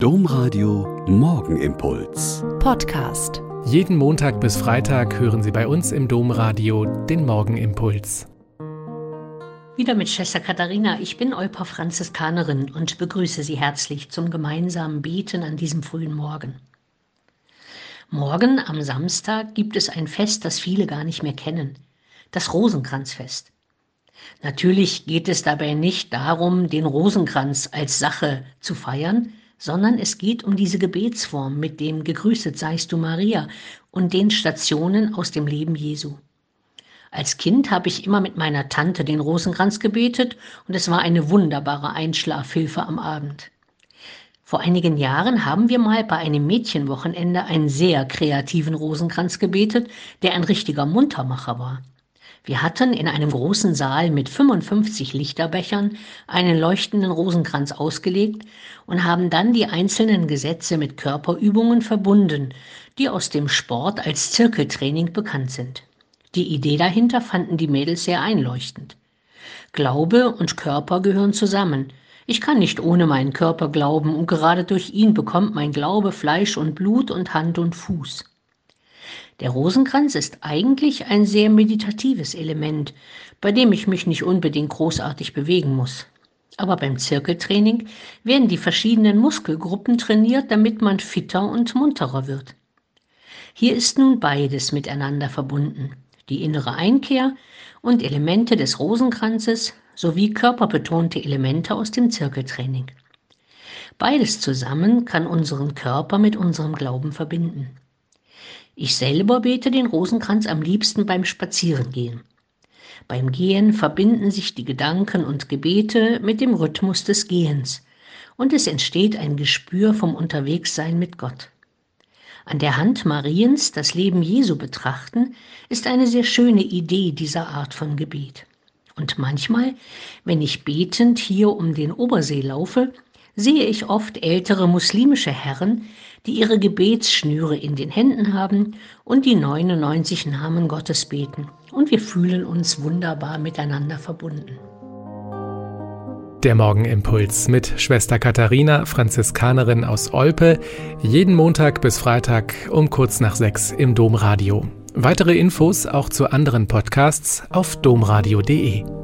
Domradio Morgenimpuls. Podcast. Jeden Montag bis Freitag hören Sie bei uns im Domradio den Morgenimpuls. Wieder mit Schwester Katharina. Ich bin Euper Franziskanerin und begrüße Sie herzlich zum gemeinsamen Beten an diesem frühen Morgen. Morgen am Samstag gibt es ein Fest, das viele gar nicht mehr kennen. Das Rosenkranzfest. Natürlich geht es dabei nicht darum, den Rosenkranz als Sache zu feiern, sondern es geht um diese Gebetsform mit dem Gegrüßet seist du Maria und den Stationen aus dem Leben Jesu. Als Kind habe ich immer mit meiner Tante den Rosenkranz gebetet und es war eine wunderbare Einschlafhilfe am Abend. Vor einigen Jahren haben wir mal bei einem Mädchenwochenende einen sehr kreativen Rosenkranz gebetet, der ein richtiger Muntermacher war. Wir hatten in einem großen Saal mit 55 Lichterbechern einen leuchtenden Rosenkranz ausgelegt und haben dann die einzelnen Gesetze mit Körperübungen verbunden, die aus dem Sport als Zirkeltraining bekannt sind. Die Idee dahinter fanden die Mädels sehr einleuchtend. Glaube und Körper gehören zusammen. Ich kann nicht ohne meinen Körper glauben und gerade durch ihn bekommt mein Glaube Fleisch und Blut und Hand und Fuß. Der Rosenkranz ist eigentlich ein sehr meditatives Element, bei dem ich mich nicht unbedingt großartig bewegen muss. Aber beim Zirkeltraining werden die verschiedenen Muskelgruppen trainiert, damit man fitter und munterer wird. Hier ist nun beides miteinander verbunden. Die innere Einkehr und Elemente des Rosenkranzes sowie körperbetonte Elemente aus dem Zirkeltraining. Beides zusammen kann unseren Körper mit unserem Glauben verbinden. Ich selber bete den Rosenkranz am liebsten beim Spazierengehen. Beim Gehen verbinden sich die Gedanken und Gebete mit dem Rhythmus des Gehens und es entsteht ein Gespür vom Unterwegssein mit Gott. An der Hand Mariens das Leben Jesu betrachten, ist eine sehr schöne Idee dieser Art von Gebet. Und manchmal, wenn ich betend hier um den Obersee laufe, sehe ich oft ältere muslimische Herren, die ihre Gebetsschnüre in den Händen haben und die 99 Namen Gottes beten. Und wir fühlen uns wunderbar miteinander verbunden. Der Morgenimpuls mit Schwester Katharina, Franziskanerin aus Olpe, jeden Montag bis Freitag um kurz nach sechs im Domradio. Weitere Infos auch zu anderen Podcasts auf domradio.de.